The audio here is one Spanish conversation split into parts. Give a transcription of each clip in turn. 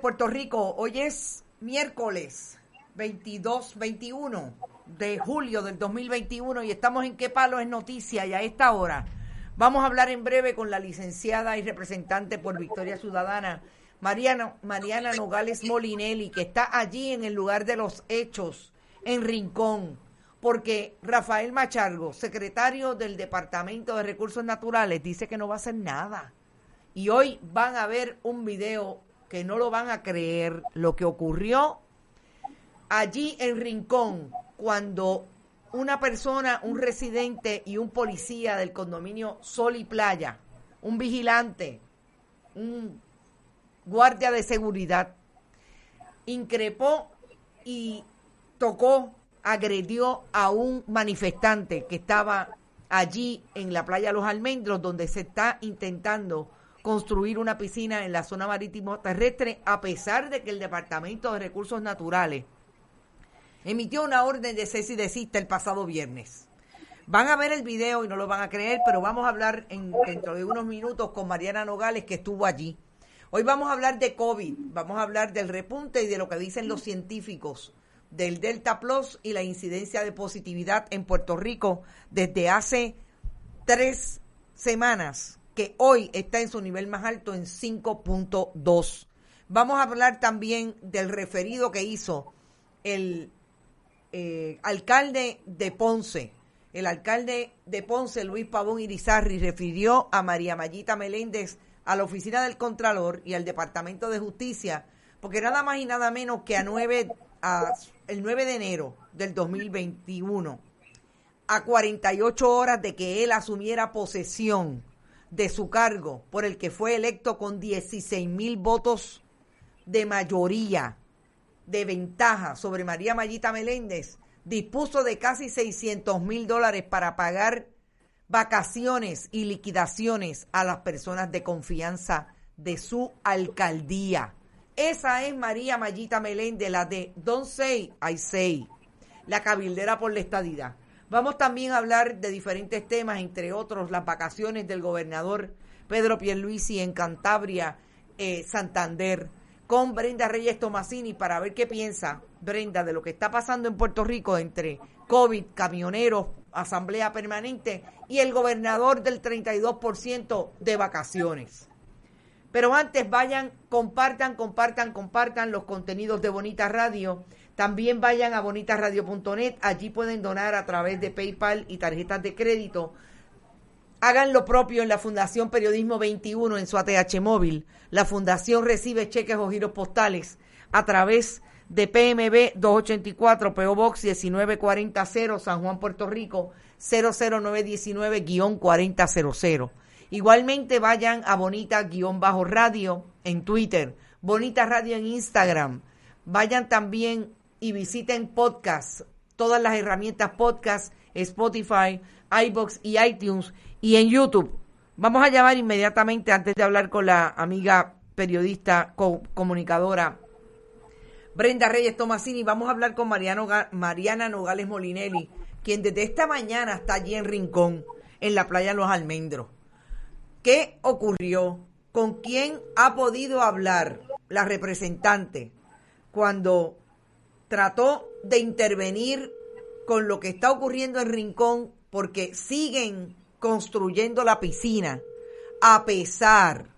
Puerto Rico. Hoy es miércoles 22, 21 de julio del 2021 y estamos en Qué Palo es Noticia y a esta hora vamos a hablar en breve con la licenciada y representante por Victoria Ciudadana, Mariana, Mariana Nogales Molinelli, que está allí en el lugar de los hechos, en Rincón, porque Rafael Machargo, secretario del Departamento de Recursos Naturales, dice que no va a hacer nada. Y hoy van a ver un video que no lo van a creer lo que ocurrió allí en Rincón cuando una persona, un residente y un policía del condominio Sol y Playa, un vigilante, un guardia de seguridad, increpó y tocó, agredió a un manifestante que estaba allí en la playa Los Almendros, donde se está intentando construir una piscina en la zona marítimo terrestre, a pesar de que el Departamento de Recursos Naturales emitió una orden de cese y desista el pasado viernes. Van a ver el video y no lo van a creer, pero vamos a hablar en, dentro de unos minutos con Mariana Nogales, que estuvo allí. Hoy vamos a hablar de COVID, vamos a hablar del repunte y de lo que dicen los científicos del Delta Plus y la incidencia de positividad en Puerto Rico desde hace tres semanas que hoy está en su nivel más alto en 5.2. Vamos a hablar también del referido que hizo el eh, alcalde de Ponce. El alcalde de Ponce, Luis Pavón Irizarri, refirió a María Mayita Meléndez a la oficina del Contralor y al Departamento de Justicia, porque nada más y nada menos que a 9, a, el 9 de enero del 2021, a 48 horas de que él asumiera posesión de su cargo por el que fue electo con 16 mil votos de mayoría, de ventaja sobre María Mayita Meléndez, dispuso de casi 600 mil dólares para pagar vacaciones y liquidaciones a las personas de confianza de su alcaldía. Esa es María Mayita Meléndez, la de Don't Say, I Say, la cabildera por la estadidad. Vamos también a hablar de diferentes temas, entre otros las vacaciones del gobernador Pedro Pierluisi en Cantabria, eh, Santander, con Brenda Reyes Tomasini para ver qué piensa Brenda de lo que está pasando en Puerto Rico entre COVID, camioneros, asamblea permanente y el gobernador del 32% de vacaciones. Pero antes vayan, compartan, compartan, compartan los contenidos de Bonita Radio. También vayan a bonitasradio.net, allí pueden donar a través de PayPal y tarjetas de crédito. Hagan lo propio en la Fundación Periodismo 21 en su ATH móvil. La Fundación recibe cheques o giros postales a través de PMB 284 PO Box 19400 San Juan, Puerto Rico 00919-4000. Igualmente vayan a Bonita-Radio en Twitter, Bonita Radio en Instagram. Vayan también y visiten podcast, todas las herramientas podcast, Spotify, iBox y iTunes y en YouTube. Vamos a llamar inmediatamente antes de hablar con la amiga periodista, co comunicadora Brenda Reyes Tomasini. Vamos a hablar con Mariana Nogales Molinelli, quien desde esta mañana está allí en Rincón, en la playa Los Almendros. ¿Qué ocurrió? ¿Con quién ha podido hablar la representante cuando trató de intervenir con lo que está ocurriendo en Rincón porque siguen construyendo la piscina a pesar,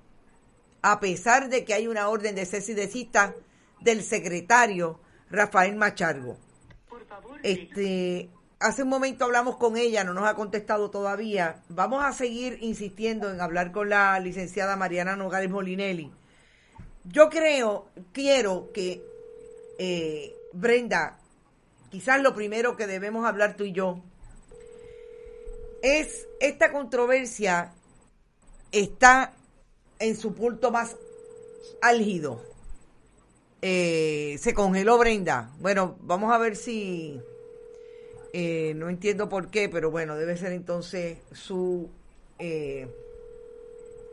a pesar de que hay una orden de cese de cita del secretario Rafael Machargo. Este, hace un momento hablamos con ella, no nos ha contestado todavía. Vamos a seguir insistiendo en hablar con la licenciada Mariana Nogales Molinelli. Yo creo, quiero que eh, Brenda, quizás lo primero que debemos hablar tú y yo es esta controversia está en su punto más álgido. Eh, se congeló Brenda. Bueno, vamos a ver si eh, no entiendo por qué, pero bueno, debe ser entonces su... Eh,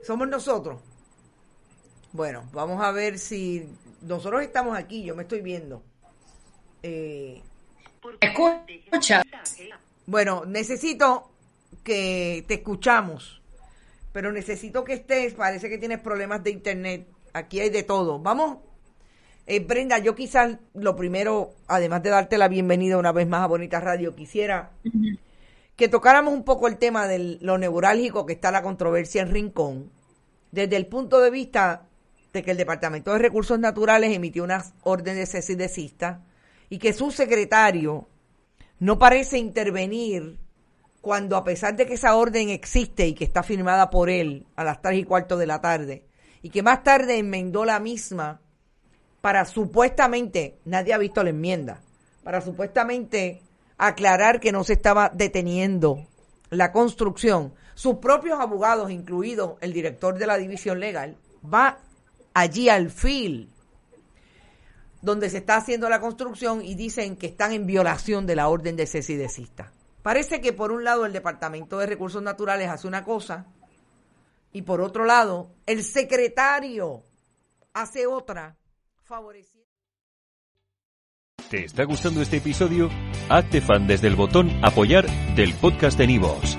somos nosotros. Bueno, vamos a ver si nosotros estamos aquí, yo me estoy viendo. Eh, Escucha. Bueno, necesito que te escuchamos, pero necesito que estés, parece que tienes problemas de internet, aquí hay de todo. Vamos eh, Brenda, yo quizás lo primero, además de darte la bienvenida una vez más a Bonita Radio, quisiera que tocáramos un poco el tema de lo neurálgico que está la controversia en Rincón, desde el punto de vista de que el Departamento de Recursos Naturales emitió unas órdenes de cesidecista y que su secretario no parece intervenir cuando a pesar de que esa orden existe y que está firmada por él a las tres y cuarto de la tarde, y que más tarde enmendó la misma para supuestamente, nadie ha visto la enmienda, para supuestamente aclarar que no se estaba deteniendo la construcción, sus propios abogados, incluido el director de la división legal, va allí al FIL, donde se está haciendo la construcción y dicen que están en violación de la orden de cese y Parece que por un lado el Departamento de Recursos Naturales hace una cosa y por otro lado el secretario hace otra ¿Te está gustando este episodio? Hazte fan desde el botón Apoyar del podcast de Nivos.